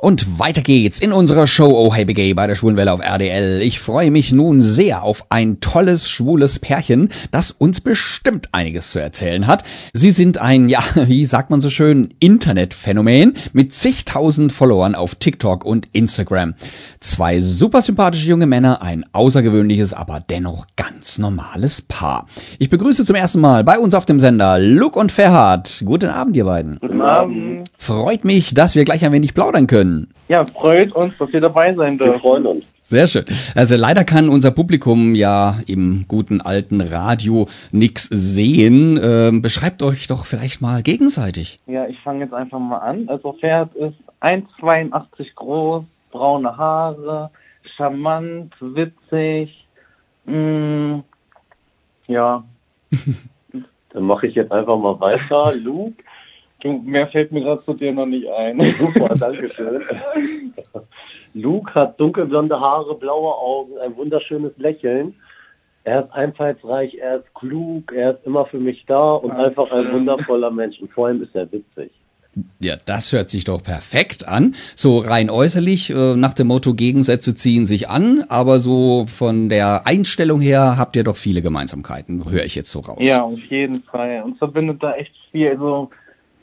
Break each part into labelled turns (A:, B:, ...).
A: Und weiter geht's in unserer Show Oh Hey Gay bei der Schwulenwelle auf RDL. Ich freue mich nun sehr auf ein tolles schwules Pärchen, das uns bestimmt einiges zu erzählen hat. Sie sind ein, ja, wie sagt man so schön, Internetphänomen mit zigtausend Followern auf TikTok und Instagram. Zwei super sympathische junge Männer, ein außergewöhnliches, aber dennoch ganz normales Paar. Ich begrüße zum ersten Mal bei uns auf dem Sender Luke und Ferhat. Guten Abend, ihr beiden.
B: Guten Abend.
A: Freut mich, dass wir gleich ein wenig plaudern können.
B: Ja, freut uns, dass wir dabei sein dürfen. Wir freuen uns.
A: Sehr schön. Also leider kann unser Publikum ja im guten alten Radio nix sehen. Ähm, beschreibt euch doch vielleicht mal gegenseitig.
B: Ja, ich fange jetzt einfach mal an. Also Pferd ist 1,82 groß, braune Haare, charmant, witzig. Mm, ja.
C: Dann mache ich jetzt einfach mal weiter. Luke
B: Mehr fällt mir gerade zu dir noch nicht ein.
C: Super, danke schön. Luke hat dunkelblonde Haare, blaue Augen, ein wunderschönes Lächeln. Er ist einfallsreich, er ist klug, er ist immer für mich da und Ach, einfach ein wundervoller Mensch. Und vor allem ist er witzig.
A: Ja, das hört sich doch perfekt an. So rein äußerlich, äh, nach dem Motto Gegensätze ziehen sich an, aber so von der Einstellung her habt ihr doch viele Gemeinsamkeiten, höre ich jetzt so raus.
B: Ja, auf jeden Fall. Uns verbindet da echt viel. Also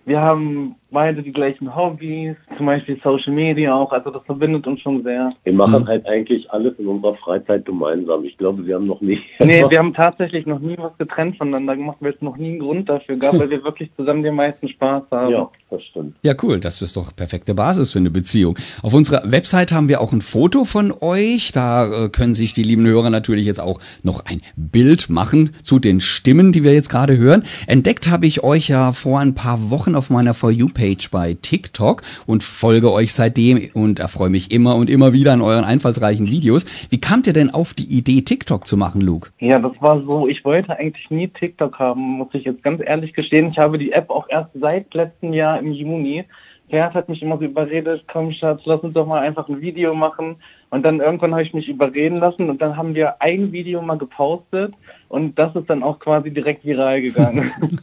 B: wir haben beide die gleichen Hobbys, zum Beispiel Social Media auch, also das verbindet uns schon sehr.
C: Wir machen mhm. halt eigentlich alles in unserer Freizeit gemeinsam. Ich glaube, wir haben noch nie.
B: Nee, wir haben tatsächlich noch nie was getrennt voneinander gemacht, weil es noch nie einen Grund dafür gab, weil wir wirklich zusammen den meisten Spaß haben.
C: Ja, das stimmt.
A: Ja, cool. Das ist doch perfekte Basis für eine Beziehung. Auf unserer Website haben wir auch ein Foto von euch. Da äh, können sich die lieben Hörer natürlich jetzt auch noch ein Bild machen zu den Stimmen, die wir jetzt gerade hören. Entdeckt habe ich euch ja vor ein paar Wochen auf meiner For You Page bei TikTok und folge euch seitdem und erfreue mich immer und immer wieder an euren einfallsreichen Videos. Wie kamt ihr denn auf die Idee, TikTok zu machen, Luke?
B: Ja, das war so, ich wollte eigentlich nie TikTok haben, muss ich jetzt ganz ehrlich gestehen. Ich habe die App auch erst seit letztem Jahr im Juni. Gerd hat mich immer so überredet, komm Schatz, lass uns doch mal einfach ein Video machen. Und dann irgendwann habe ich mich überreden lassen und dann haben wir ein Video mal gepostet und das ist dann auch quasi direkt viral gegangen.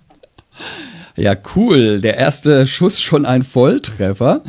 A: Ja, cool. Der erste Schuss schon ein Volltreffer.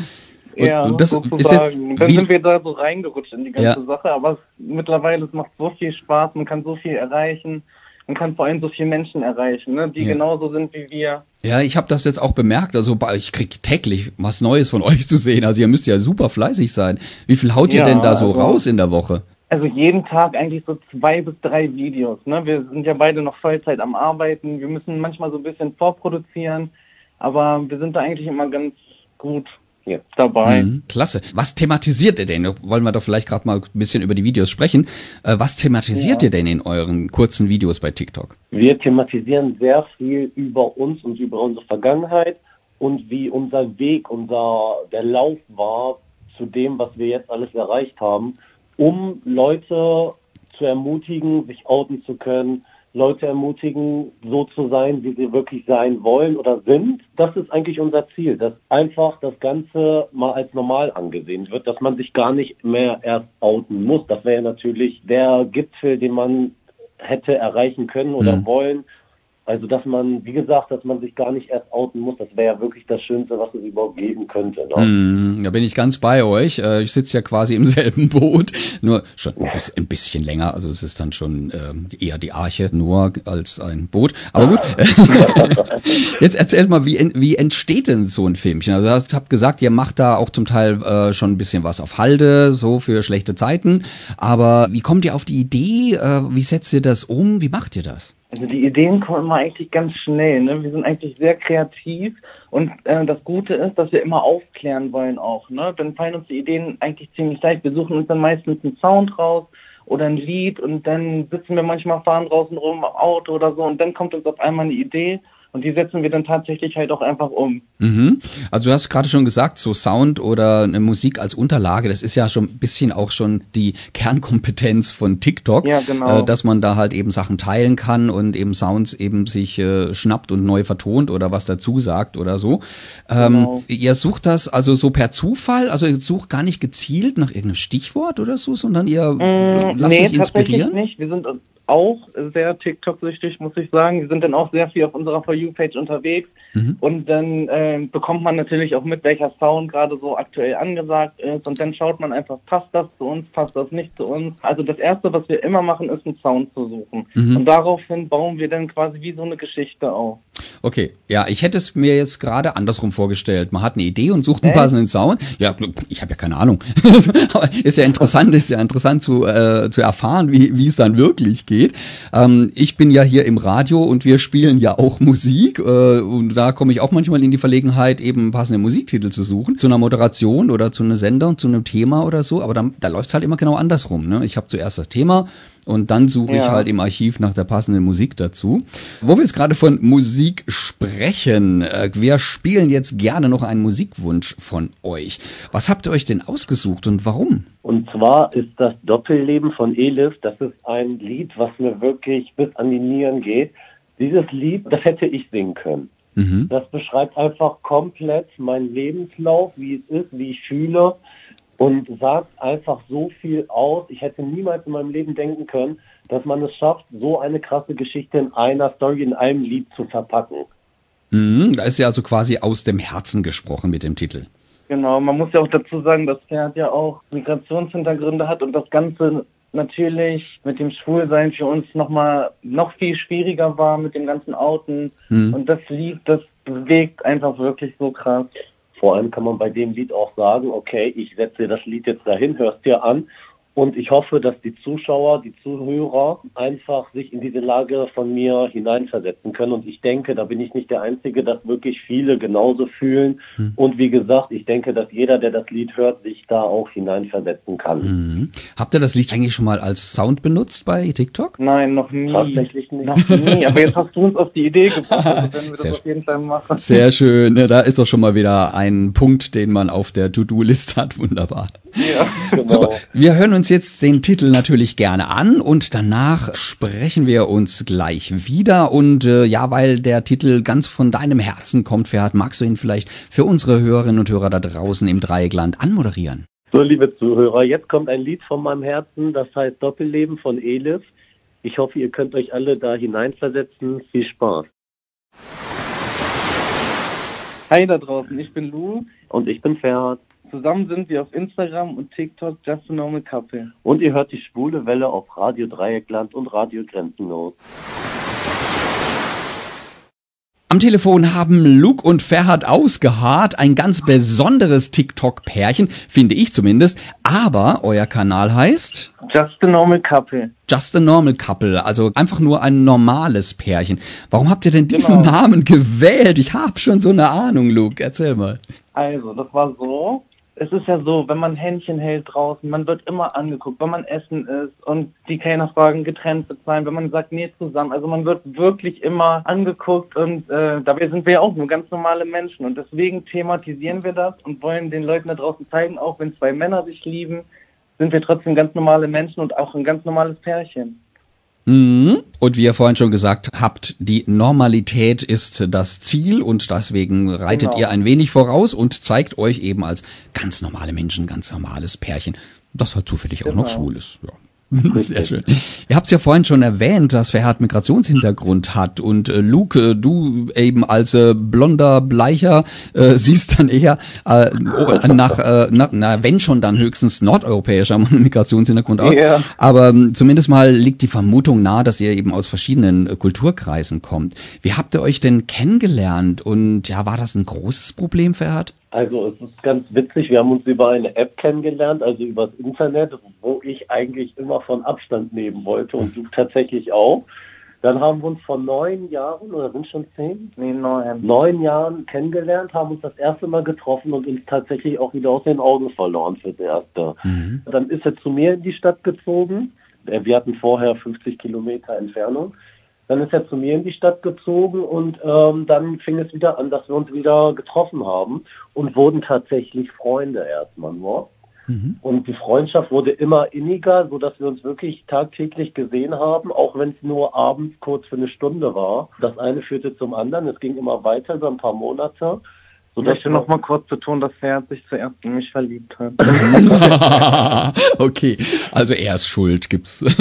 B: Und, ja, und das sozusagen. Ist jetzt, dann sind wir da so reingerutscht in die ganze ja. Sache, aber es, mittlerweile es macht so viel Spaß, man kann so viel erreichen, man kann vor allem so viele Menschen erreichen, ne, die ja. genauso sind wie wir.
A: Ja, ich habe das jetzt auch bemerkt, also ich krieg täglich was Neues von euch zu sehen, also ihr müsst ja super fleißig sein. Wie viel haut ihr ja, denn da so also, raus in der Woche?
B: Also jeden Tag eigentlich so zwei bis drei Videos. Ne? Wir sind ja beide noch Vollzeit am Arbeiten. Wir müssen manchmal so ein bisschen vorproduzieren, aber wir sind da eigentlich immer ganz gut jetzt dabei. Mhm,
A: klasse. Was thematisiert ihr denn? Wollen wir doch vielleicht gerade mal ein bisschen über die Videos sprechen. Äh, was thematisiert ja. ihr denn in euren kurzen Videos bei TikTok?
C: Wir thematisieren sehr viel über uns und über unsere Vergangenheit und wie unser Weg, unser der Lauf war zu dem, was wir jetzt alles erreicht haben um Leute zu ermutigen, sich outen zu können, Leute ermutigen, so zu sein, wie sie wirklich sein wollen oder sind. Das ist eigentlich unser Ziel, dass einfach das Ganze mal als normal angesehen wird, dass man sich gar nicht mehr erst outen muss. Das wäre natürlich der Gipfel, den man hätte erreichen können oder mhm. wollen, also, dass man, wie gesagt, dass man sich gar nicht erst outen muss, das wäre ja wirklich das Schönste, was es überhaupt geben könnte. Ne?
A: Mm, da bin ich ganz bei euch. Äh, ich sitze ja quasi im selben Boot, nur schon ein bisschen länger. Also es ist dann schon äh, eher die Arche nur als ein Boot. Aber gut, jetzt erzählt mal, wie, wie entsteht denn so ein Filmchen? Also du hast gesagt, ihr macht da auch zum Teil äh, schon ein bisschen was auf Halde, so für schlechte Zeiten. Aber wie kommt ihr auf die Idee? Äh, wie setzt ihr das um? Wie macht ihr das?
B: Also die Ideen kommen eigentlich ganz schnell. Ne? Wir sind eigentlich sehr kreativ und äh, das Gute ist, dass wir immer aufklären wollen auch. Ne? Dann fallen uns die Ideen eigentlich ziemlich leicht. Wir suchen uns dann meistens einen Sound raus oder ein Lied und dann sitzen wir manchmal fahren draußen rum im Auto oder so und dann kommt uns auf einmal eine Idee und die setzen wir dann tatsächlich halt auch einfach um.
A: Mhm. Also du hast gerade schon gesagt, so Sound oder eine Musik als Unterlage, das ist ja schon ein bisschen auch schon die Kernkompetenz von TikTok,
B: ja, genau.
A: äh, dass man da halt eben Sachen teilen kann und eben Sounds eben sich äh, schnappt und neu vertont oder was dazu sagt oder so. Ähm, genau. Ihr sucht das also so per Zufall, also ihr sucht gar nicht gezielt nach irgendeinem Stichwort oder so, sondern ihr
B: mm, lasst nee, euch inspirieren? Nicht. Wir sind auch sehr TikTok-süchtig, muss ich sagen. Die sind dann auch sehr viel auf unserer For You-Page unterwegs. Mhm. Und dann äh, bekommt man natürlich auch mit, welcher Sound gerade so aktuell angesagt ist. Und dann schaut man einfach, passt das zu uns, passt das nicht zu uns. Also das Erste, was wir immer machen, ist einen Sound zu suchen. Mhm. Und daraufhin bauen wir dann quasi wie so eine Geschichte auf.
A: Okay, ja, ich hätte es mir jetzt gerade andersrum vorgestellt. Man hat eine Idee und sucht einen äh? passenden Sound. Ja, ich habe ja keine Ahnung. ist ja interessant, ist ja interessant zu, äh, zu erfahren, wie, wie es dann wirklich geht. Ähm, ich bin ja hier im Radio und wir spielen ja auch Musik äh, und da komme ich auch manchmal in die Verlegenheit, eben passende Musiktitel zu suchen, zu einer Moderation oder zu einem Sender, zu einem Thema oder so. Aber dann, da läuft es halt immer genau andersrum. Ne? Ich habe zuerst das Thema und dann suche ja. ich halt im Archiv nach der passenden Musik dazu. Wo wir jetzt gerade von Musik sprechen, äh, wir spielen jetzt gerne noch einen Musikwunsch von euch. Was habt ihr euch denn ausgesucht und warum?
C: Und zwar ist das Doppelleben von Elif, das ist ein Lied, was mir wirklich bis an die Nieren geht. Dieses Lied, das hätte ich singen können. Mhm. Das beschreibt einfach komplett meinen Lebenslauf, wie es ist, wie ich fühle und sagt einfach so viel aus. Ich hätte niemals in meinem Leben denken können, dass man es schafft, so eine krasse Geschichte in einer Story, in einem Lied zu verpacken.
A: Mhm, da ist ja also quasi aus dem Herzen gesprochen mit dem Titel.
B: Genau, man muss ja auch dazu sagen, dass Pferd ja auch Migrationshintergründe hat und das Ganze natürlich mit dem Schwulsein für uns nochmal noch viel schwieriger war mit dem ganzen Outen. Mhm. Und das Lied, das bewegt einfach wirklich so krass.
C: Vor allem kann man bei dem Lied auch sagen, okay, ich setze das Lied jetzt dahin, hörst dir an und ich hoffe, dass die Zuschauer, die Zuhörer einfach sich in diese Lage von mir hineinversetzen können. Und ich denke, da bin ich nicht der Einzige, dass wirklich viele genauso fühlen. Hm. Und wie gesagt, ich denke, dass jeder, der das Lied hört, sich da auch hineinversetzen kann.
A: Hm. Habt ihr das Lied eigentlich schon mal als Sound benutzt bei TikTok?
B: Nein, noch nie.
C: Tatsächlich nicht.
B: Noch nie. Aber jetzt hast du uns auf die Idee gebracht, also wenn wir Sehr das auf jeden Fall machen.
A: Sehr schön. Da ist doch schon mal wieder ein Punkt, den man auf der To-Do-List hat. Wunderbar. Ja, genau. Super. Wir hören uns jetzt den Titel natürlich gerne an und danach sprechen wir uns gleich wieder. Und äh, ja, weil der Titel ganz von deinem Herzen kommt, Ferhat, magst du ihn vielleicht für unsere Hörerinnen und Hörer da draußen im Dreieckland anmoderieren?
C: So, liebe Zuhörer, jetzt kommt ein Lied von meinem Herzen, das heißt Doppelleben von Elif. Ich hoffe, ihr könnt euch alle da hineinversetzen. Viel Spaß.
B: Hi da draußen, ich bin Lou.
C: Und ich bin Ferhat.
B: Zusammen sind wir auf Instagram und TikTok Just a Normal Couple.
C: Und ihr hört die schwule Welle auf Radio Dreieckland und Radio Grenzenlos.
A: Am Telefon haben Luke und Ferhat ausgeharrt. Ein ganz besonderes TikTok-Pärchen, finde ich zumindest. Aber euer Kanal heißt?
B: Just a Normal Couple.
A: Just a Normal Couple, also einfach nur ein normales Pärchen. Warum habt ihr denn diesen genau. Namen gewählt? Ich habe schon so eine Ahnung, Luke. Erzähl mal.
B: Also, das war so es ist ja so, wenn man Händchen hält draußen, man wird immer angeguckt, wenn man essen ist und die Kellner fragen, getrennt bezahlen, wenn man sagt, nee, zusammen. Also man wird wirklich immer angeguckt und äh, dabei sind wir ja auch nur ganz normale Menschen und deswegen thematisieren wir das und wollen den Leuten da draußen zeigen, auch wenn zwei Männer sich lieben, sind wir trotzdem ganz normale Menschen und auch ein ganz normales Pärchen.
A: Mhm. Und wie ihr vorhin schon gesagt habt, die Normalität ist das Ziel und deswegen reitet genau. ihr ein wenig voraus und zeigt euch eben als ganz normale Menschen, ganz normales Pärchen, das halt zufällig genau. auch noch genau. schwul ist. Ja. Sehr schön. Ihr habt es ja vorhin schon erwähnt, dass Verhard Migrationshintergrund hat und äh, Luke, äh, du eben als äh, blonder Bleicher äh, siehst dann eher äh, nach, äh, na, na, wenn schon dann höchstens nordeuropäischer Migrationshintergrund aus. Yeah. Aber äh, zumindest mal liegt die Vermutung nahe, dass ihr eben aus verschiedenen äh, Kulturkreisen kommt. Wie habt ihr euch denn kennengelernt und ja, war das ein großes Problem, Verhard?
C: Also es ist ganz witzig, wir haben uns über eine App kennengelernt, also übers Internet, wo ich eigentlich immer von Abstand nehmen wollte und du tatsächlich auch. Dann haben wir uns vor neun Jahren, oder sind schon zehn?
B: Nee, neun.
C: Neun Jahren kennengelernt, haben uns das erste Mal getroffen und uns tatsächlich auch wieder aus den Augen verloren fürs Erste. Mhm. Dann ist er zu mir in die Stadt gezogen. Wir hatten vorher 50 Kilometer Entfernung. Dann ist er zu mir in die Stadt gezogen und ähm, dann fing es wieder an, dass wir uns wieder getroffen haben und wurden tatsächlich Freunde erstmal nur. Mhm. Und die Freundschaft wurde immer inniger, so dass wir uns wirklich tagtäglich gesehen haben, auch wenn es nur abends kurz für eine Stunde war. Das eine führte zum anderen. Es ging immer weiter über ein paar Monate.
B: Ich möchte noch mal kurz betonen, dass Pferd sich zuerst in mich verliebt hat.
A: okay, also er ist schuld, gibt's.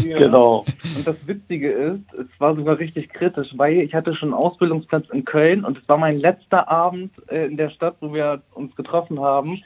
B: Ja. Genau. Und das Witzige ist, es war sogar richtig kritisch, weil ich hatte schon einen Ausbildungsplatz in Köln und es war mein letzter Abend äh, in der Stadt, wo wir uns getroffen haben.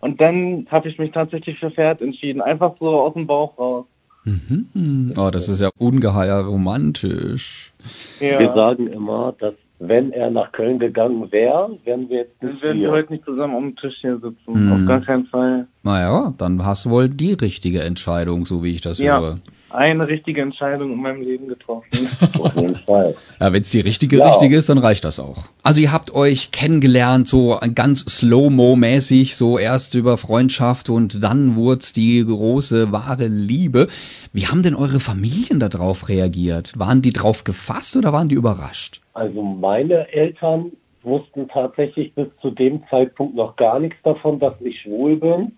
B: Und dann habe ich mich tatsächlich für Pferd entschieden, einfach so aus dem Bauch raus.
A: Mhm. Oh, das ist ja ungeheuer romantisch.
C: Ja. Wir sagen immer, dass wenn er nach Köln gegangen wäre, wären wir jetzt
B: nicht Dann würden wir heute nicht zusammen um den Tisch hier sitzen. Mhm. Auf gar keinen Fall.
A: Naja, dann hast du wohl die richtige Entscheidung, so wie ich das
B: ja.
A: höre
B: eine richtige Entscheidung in meinem Leben getroffen.
C: Auf jeden Fall.
A: Ja, wenn es die richtige, ja. richtige ist, dann reicht das auch. Also ihr habt euch kennengelernt, so ganz Slow-Mo-mäßig, so erst über Freundschaft und dann wurde die große, wahre Liebe. Wie haben denn eure Familien darauf reagiert? Waren die drauf gefasst oder waren die überrascht?
C: Also meine Eltern wussten tatsächlich bis zu dem Zeitpunkt noch gar nichts davon, dass ich schwul bin.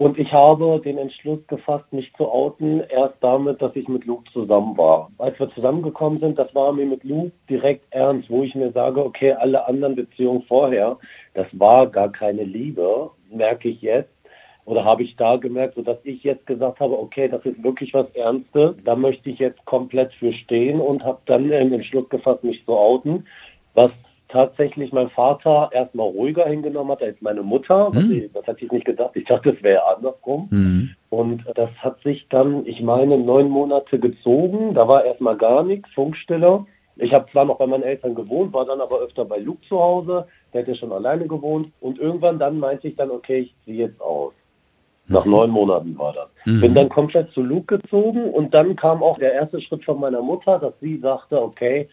C: Und ich habe den Entschluss gefasst, mich zu outen, erst damit, dass ich mit Luke zusammen war. Als wir zusammengekommen sind, das war mir mit Luke direkt ernst, wo ich mir sage, okay, alle anderen Beziehungen vorher, das war gar keine Liebe, merke ich jetzt. Oder habe ich da gemerkt, sodass ich jetzt gesagt habe, okay, das ist wirklich was Ernstes, da möchte ich jetzt komplett für stehen und habe dann den Entschluss gefasst, mich zu outen, was tatsächlich mein Vater erstmal ruhiger hingenommen hat als meine Mutter. Mhm. Das hatte ich nicht gedacht. Ich dachte, es wäre andersrum. Mhm. Und das hat sich dann, ich meine, neun Monate gezogen. Da war erstmal gar nichts, Funkstille. Ich habe zwar noch bei meinen Eltern gewohnt, war dann aber öfter bei Luke zu Hause. Der hätte schon alleine gewohnt. Und irgendwann dann meinte ich dann, okay, ich ziehe jetzt aus. Nach mhm. neun Monaten war das. Mhm. Bin dann komplett zu Luke gezogen und dann kam auch der erste Schritt von meiner Mutter, dass sie sagte, okay,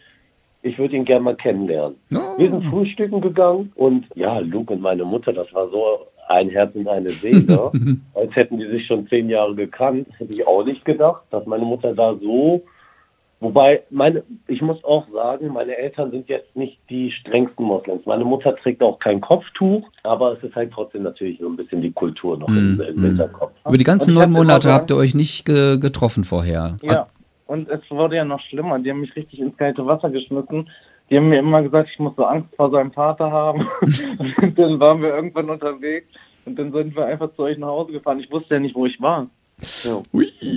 C: ich würde ihn gerne mal kennenlernen. Oh. Wir sind frühstücken gegangen und ja, Luke und meine Mutter, das war so ein Herz und eine Seele, als hätten die sich schon zehn Jahre gekannt. Hätte ich auch nicht gedacht, dass meine Mutter da so Wobei, meine, ich muss auch sagen, meine Eltern sind jetzt nicht die strengsten Moslems. Meine Mutter trägt auch kein Kopftuch, aber es ist halt trotzdem natürlich so ein bisschen die Kultur noch mm, im, im mm. Hinterkopf.
A: Über die ganzen neun Monate habt ihr euch nicht ge getroffen vorher.
B: Ja, und es wurde ja noch schlimmer. Die haben mich richtig ins kalte Wasser geschmissen. Die haben mir immer gesagt, ich muss so Angst vor seinem Vater haben. und dann waren wir irgendwann unterwegs und dann sind wir einfach zu euch nach Hause gefahren. Ich wusste ja nicht, wo ich war. Ja.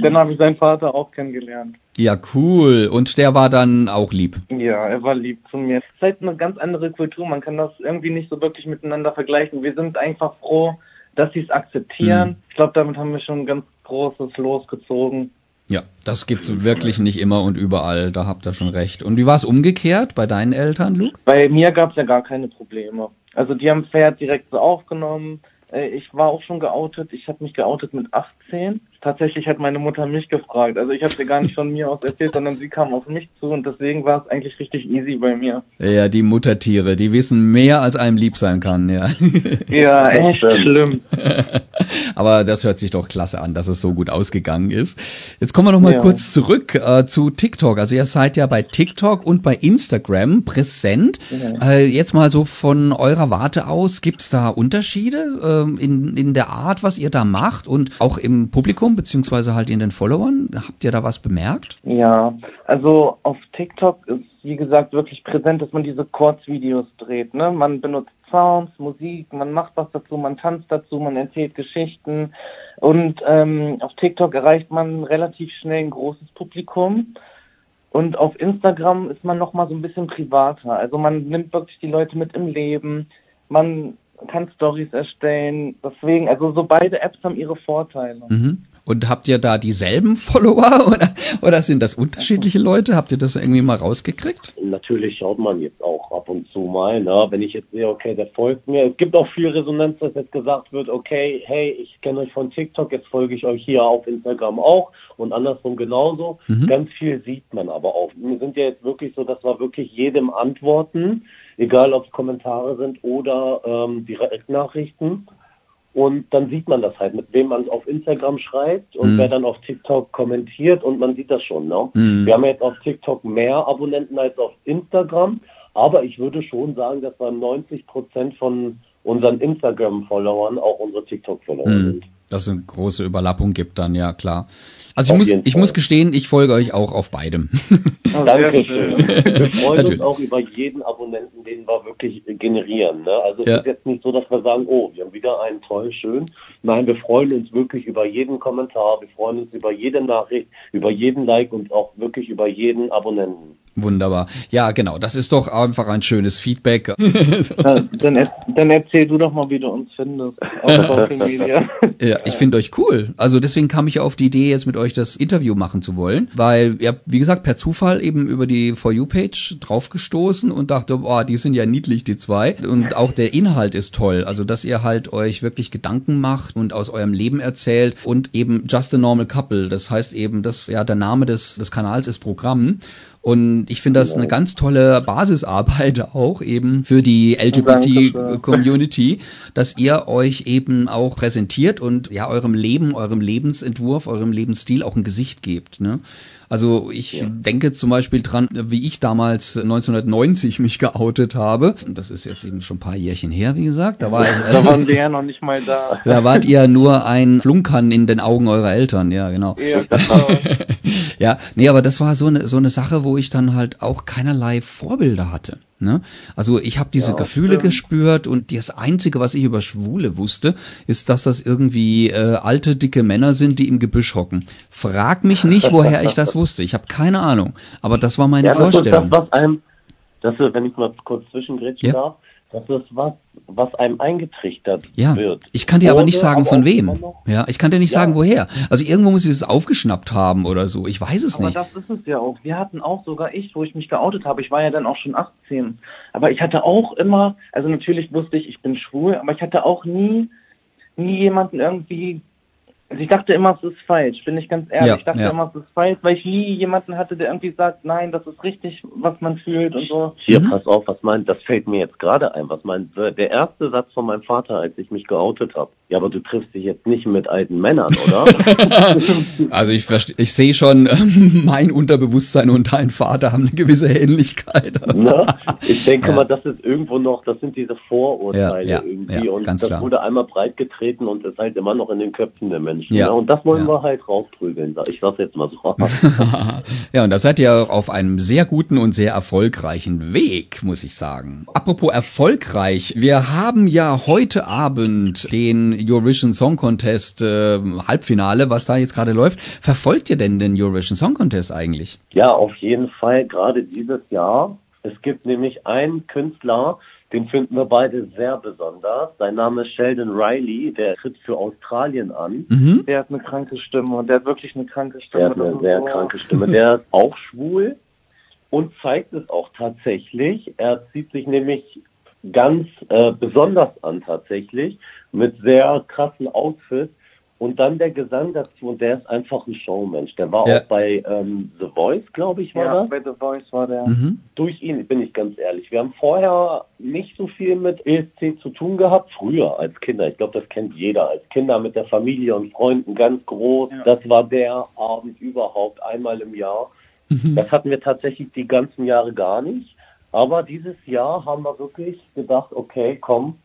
B: Dann habe ich seinen Vater auch kennengelernt.
A: Ja, cool. Und der war dann auch lieb.
B: Ja, er war lieb zu mir. Es ist halt eine ganz andere Kultur. Man kann das irgendwie nicht so wirklich miteinander vergleichen. Wir sind einfach froh, dass sie es akzeptieren. Mhm. Ich glaube, damit haben wir schon ein ganz großes losgezogen.
A: Ja, das gibt's wirklich nicht immer und überall, da habt ihr schon recht. Und wie war es umgekehrt bei deinen Eltern, Luke?
B: Bei mir gab's ja gar keine Probleme. Also die haben Pferd direkt so aufgenommen. Äh, ich war auch schon geoutet. Ich habe mich geoutet mit 18 tatsächlich hat meine Mutter mich gefragt. Also ich habe dir gar nicht von mir aus erzählt, sondern sie kam auf mich zu und deswegen war es eigentlich richtig easy bei mir.
A: Ja, die Muttertiere, die wissen mehr, als einem lieb sein kann, ja.
B: Ja, echt schlimm.
A: Aber das hört sich doch klasse an, dass es so gut ausgegangen ist. Jetzt kommen wir noch mal ja. kurz zurück äh, zu TikTok. Also ihr seid ja bei TikTok und bei Instagram präsent. Ja. Äh, jetzt mal so von eurer Warte aus, gibt's da Unterschiede äh, in, in der Art, was ihr da macht und auch im Publikum? Publikum beziehungsweise halt in den Followern? Habt ihr da was bemerkt?
B: Ja, also auf TikTok ist wie gesagt wirklich präsent, dass man diese Kurzvideos dreht. Ne? Man benutzt Sounds, Musik, man macht was dazu, man tanzt dazu, man erzählt Geschichten und ähm, auf TikTok erreicht man relativ schnell ein großes Publikum. Und auf Instagram ist man noch mal so ein bisschen privater. Also man nimmt wirklich die Leute mit im Leben. Man kann Stories erstellen. Deswegen, also so beide Apps haben ihre Vorteile.
A: Mhm. Und habt ihr da dieselben Follower oder, oder sind das unterschiedliche Leute? Habt ihr das irgendwie mal rausgekriegt?
C: Natürlich schaut man jetzt auch ab und zu mal, ne? wenn ich jetzt sehe, okay, der folgt mir. Es gibt auch viel Resonanz, dass jetzt gesagt wird, okay, hey, ich kenne euch von TikTok, jetzt folge ich euch hier auf Instagram auch und andersrum genauso. Mhm. Ganz viel sieht man aber auch. Wir sind ja jetzt wirklich so, dass wir wirklich jedem antworten, egal ob es Kommentare sind oder ähm, Direktnachrichten. Und dann sieht man das halt, mit wem man auf Instagram schreibt und mhm. wer dann auf TikTok kommentiert und man sieht das schon. Ne? Mhm. Wir haben jetzt auf TikTok mehr Abonnenten als auf Instagram, aber ich würde schon sagen, dass wir 90 Prozent von unseren Instagram-Followern auch unsere TikTok-Follower mhm. sind.
A: Dass es eine große Überlappung gibt dann, ja klar. Also ich muss, ich muss gestehen, ich folge euch auch auf beidem.
C: Oh, Dankeschön. Wir freuen uns auch über jeden Abonnenten, den wir wirklich generieren. Ne? Also ja. es ist jetzt nicht so, dass wir sagen, oh, wir haben wieder einen toll, schön. Nein, wir freuen uns wirklich über jeden Kommentar, wir freuen uns über jede Nachricht, über jeden Like und auch wirklich über jeden Abonnenten.
A: Wunderbar. Ja, genau. Das ist doch einfach ein schönes Feedback.
B: ja, dann, dann, erzähl du doch mal, wie du uns findest. Auf
A: Media. ja, ich finde euch cool. Also deswegen kam ich auf die Idee, jetzt mit euch das Interview machen zu wollen, weil ja, wie gesagt, per Zufall eben über die For You Page draufgestoßen und dachte, boah, die sind ja niedlich die zwei und auch der Inhalt ist toll. Also dass ihr halt euch wirklich Gedanken macht und aus eurem Leben erzählt und eben Just a Normal Couple. Das heißt eben, dass ja der Name des des Kanals ist Programm und ich finde das eine ganz tolle Basisarbeit auch eben für die LGBT-Community, dass ihr euch eben auch präsentiert und ja eurem Leben, eurem Lebensentwurf, eurem Lebensstil auch ein Gesicht gebt. Ne? Also ich ja. denke zum Beispiel dran, wie ich damals 1990 mich geoutet habe. Das ist jetzt eben schon ein paar Jährchen her, wie gesagt. Da, war
B: äh, da waren wir ja noch nicht mal da.
A: Da wart ihr nur ein Flunkern in den Augen eurer Eltern, ja genau. Ja, genau. ja, nee, aber das war so eine so eine Sache, wo ich dann halt auch keinerlei Vorbilder hatte. Ne? Also ich habe diese ja, Gefühle stimmt. gespürt und das Einzige, was ich über Schwule wusste, ist, dass das irgendwie äh, alte, dicke Männer sind, die im Gebüsch hocken. Frag mich nicht, woher ich das wusste. Ich habe keine Ahnung. Aber das war meine ja, das Vorstellung.
C: Das, was einem, das, wenn ich mal kurz zwischengrätschen ja. darf, das ist was, was einem eingetrichtert
A: ja,
C: wird.
A: Ich kann dir aber nicht sagen, von wem. Ja, ich kann dir nicht ja. sagen, woher. Also irgendwo muss ich es aufgeschnappt haben oder so. Ich weiß es
B: aber
A: nicht.
B: Aber das ist es ja auch. Wir hatten auch sogar ich, wo ich mich geoutet habe. Ich war ja dann auch schon 18. Aber ich hatte auch immer, also natürlich wusste ich, ich bin schwul, aber ich hatte auch nie, nie jemanden irgendwie also ich dachte immer, es ist falsch, bin ich ganz ehrlich. Ja, ich dachte ja. immer, es ist falsch, weil ich nie jemanden hatte, der irgendwie sagt, nein, das ist richtig, was man fühlt und so.
C: Hier, mhm. pass auf, was meint, das fällt mir jetzt gerade ein. Was meint der erste Satz von meinem Vater, als ich mich geoutet habe? Ja, aber du triffst dich jetzt nicht mit alten Männern, oder?
A: also ich verstehe, ich sehe schon, mein Unterbewusstsein und dein Vater haben eine gewisse Ähnlichkeit.
C: Na, ich denke ja. mal, das ist irgendwo noch, das sind diese Vorurteile irgendwie und das klar. wurde einmal breitgetreten und ist halt immer noch in den Köpfen der Menschen. Menschen. Ja. Ne? Und das wollen ja. wir halt rausprügeln. Ich sag's jetzt mal so.
A: ja, und da seid ihr auf einem sehr guten und sehr erfolgreichen Weg, muss ich sagen. Apropos erfolgreich, wir haben ja heute Abend den Eurovision Song Contest äh, Halbfinale, was da jetzt gerade läuft. Verfolgt ihr denn den Eurovision Song Contest eigentlich?
C: Ja, auf jeden Fall, gerade dieses Jahr. Es gibt nämlich einen Künstler, den finden wir beide sehr besonders. Sein Name ist Sheldon Riley, der tritt für Australien an.
B: Mhm. Der hat eine kranke Stimme und der hat wirklich eine kranke Stimme.
C: Der hat eine sehr so. kranke Stimme. Der ist auch schwul und zeigt es auch tatsächlich. Er zieht sich nämlich ganz äh, besonders an tatsächlich mit sehr krassen Outfits und dann der Gesang dazu, und der ist einfach ein Showmensch. Der war ja. auch bei ähm, The Voice, glaube ich, war ja,
B: das. bei The Voice war der.
C: Mhm. Durch ihn, bin ich ganz ehrlich. Wir haben vorher nicht so viel mit ESC zu tun gehabt, früher als Kinder. Ich glaube, das kennt jeder. Als Kinder mit der Familie und Freunden ganz groß. Ja. Das war der Abend überhaupt einmal im Jahr. Mhm. Das hatten wir tatsächlich die ganzen Jahre gar nicht. Aber dieses Jahr haben wir wirklich gedacht, okay, komm,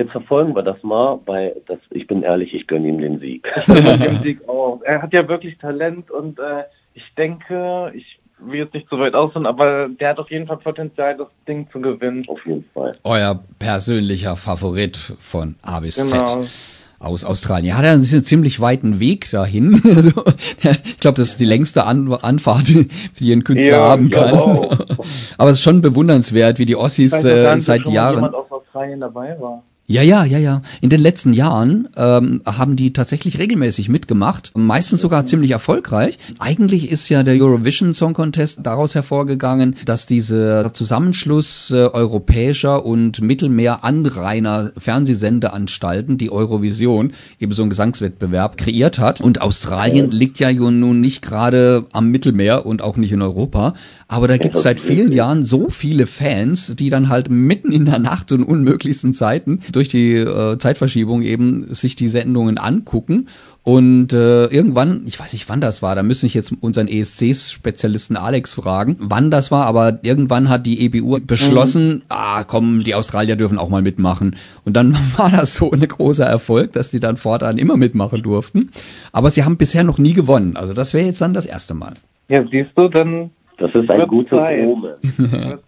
C: Jetzt verfolgen wir das mal, weil das, ich bin ehrlich, ich gönne ihm den Sieg. Ich gönne
B: ihm den Sieg auch. Er hat ja wirklich Talent und äh, ich denke, ich will jetzt nicht so weit ausholen, aber der hat auf jeden Fall Potenzial, das Ding zu gewinnen.
C: Auf jeden Fall.
A: Euer persönlicher Favorit von A bis genau. Z aus Australien. Hat er einen ziemlich weiten Weg dahin. Also, ich glaube, das ist die längste An Anfahrt, die ein Künstler ja, haben kann. Ja. Aber es ist schon bewundernswert, wie die Ossis äh, seit Jahren. Jemand aus Australien dabei war. Ja, ja, ja, ja. In den letzten Jahren ähm, haben die tatsächlich regelmäßig mitgemacht, meistens sogar ziemlich erfolgreich. Eigentlich ist ja der Eurovision Song Contest daraus hervorgegangen, dass dieser Zusammenschluss äh, europäischer und Mittelmeer-Anrainer Fernsehsendeanstalten, die Eurovision, eben so einen Gesangswettbewerb kreiert hat. Und Australien liegt ja nun nicht gerade am Mittelmeer und auch nicht in Europa. Aber da gibt es seit vielen Jahren so viele Fans, die dann halt mitten in der Nacht und unmöglichsten Zeiten durch die äh, Zeitverschiebung eben sich die Sendungen angucken und äh, irgendwann, ich weiß nicht wann das war, da müssen ich jetzt unseren ESC-Spezialisten Alex fragen, wann das war, aber irgendwann hat die EBU beschlossen, mhm. ah komm, die Australier dürfen auch mal mitmachen. Und dann war das so ein großer Erfolg, dass die dann fortan immer mitmachen durften. Aber sie haben bisher noch nie gewonnen. Also das wäre jetzt dann das erste Mal.
B: Ja, siehst du, dann
C: das ist ein gutes Omen.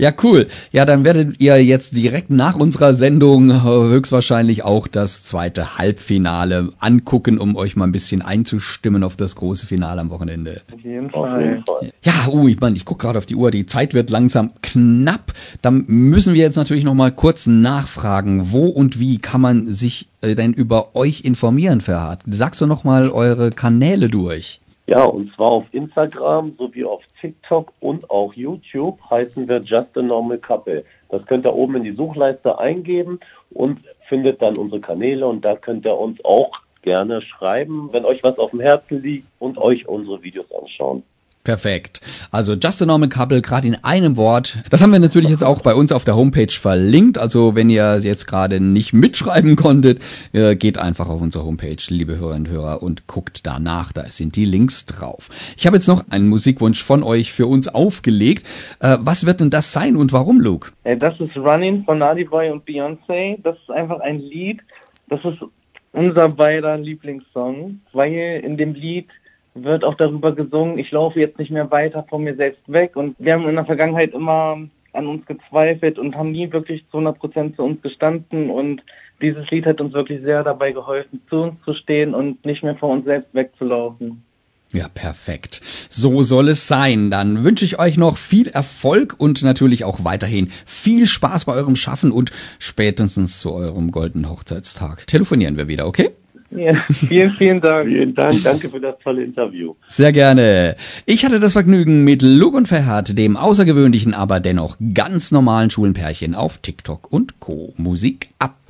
A: Ja, cool. Ja, dann werdet ihr jetzt direkt nach unserer Sendung höchstwahrscheinlich auch das zweite Halbfinale angucken, um euch mal ein bisschen einzustimmen auf das große Finale am Wochenende.
B: Auf jeden Fall.
A: Ja, uh, ich meine, ich gucke gerade auf die Uhr, die Zeit wird langsam knapp. Dann müssen wir jetzt natürlich noch mal kurz nachfragen, wo und wie kann man sich äh, denn über euch informieren, Ferhat? Sagst du noch mal eure Kanäle durch?
C: Ja, und zwar auf Instagram sowie auf TikTok und auch YouTube heißen wir Just a Normal Couple. Das könnt ihr oben in die Suchleiste eingeben und findet dann unsere Kanäle und da könnt ihr uns auch gerne schreiben, wenn euch was auf dem Herzen liegt und euch unsere Videos anschauen.
A: Perfekt. Also Just a Normal Couple, gerade in einem Wort. Das haben wir natürlich jetzt auch bei uns auf der Homepage verlinkt. Also wenn ihr jetzt gerade nicht mitschreiben konntet, äh, geht einfach auf unsere Homepage, liebe Hörerinnen und Hörer, und guckt danach. Da sind die Links drauf. Ich habe jetzt noch einen Musikwunsch von euch für uns aufgelegt. Äh, was wird denn das sein und warum, Luke?
B: Das ist Running von Nadi Boy und Beyoncé. Das ist einfach ein Lied. Das ist unser beider Lieblingssong, weil in dem Lied wird auch darüber gesungen, ich laufe jetzt nicht mehr weiter von mir selbst weg. Und wir haben in der Vergangenheit immer an uns gezweifelt und haben nie wirklich zu 100 Prozent zu uns gestanden. Und dieses Lied hat uns wirklich sehr dabei geholfen, zu uns zu stehen und nicht mehr von uns selbst wegzulaufen.
A: Ja, perfekt. So soll es sein. Dann wünsche ich euch noch viel Erfolg und natürlich auch weiterhin viel Spaß bei eurem Schaffen und spätestens zu eurem goldenen Hochzeitstag. Telefonieren wir wieder, okay?
B: Ja, vielen, vielen Dank.
C: Vielen Dank, danke für das tolle Interview.
A: Sehr gerne. Ich hatte das Vergnügen mit Luke und Ferhat, dem außergewöhnlichen, aber dennoch ganz normalen Schulenpärchen auf TikTok und Co. Musik ab.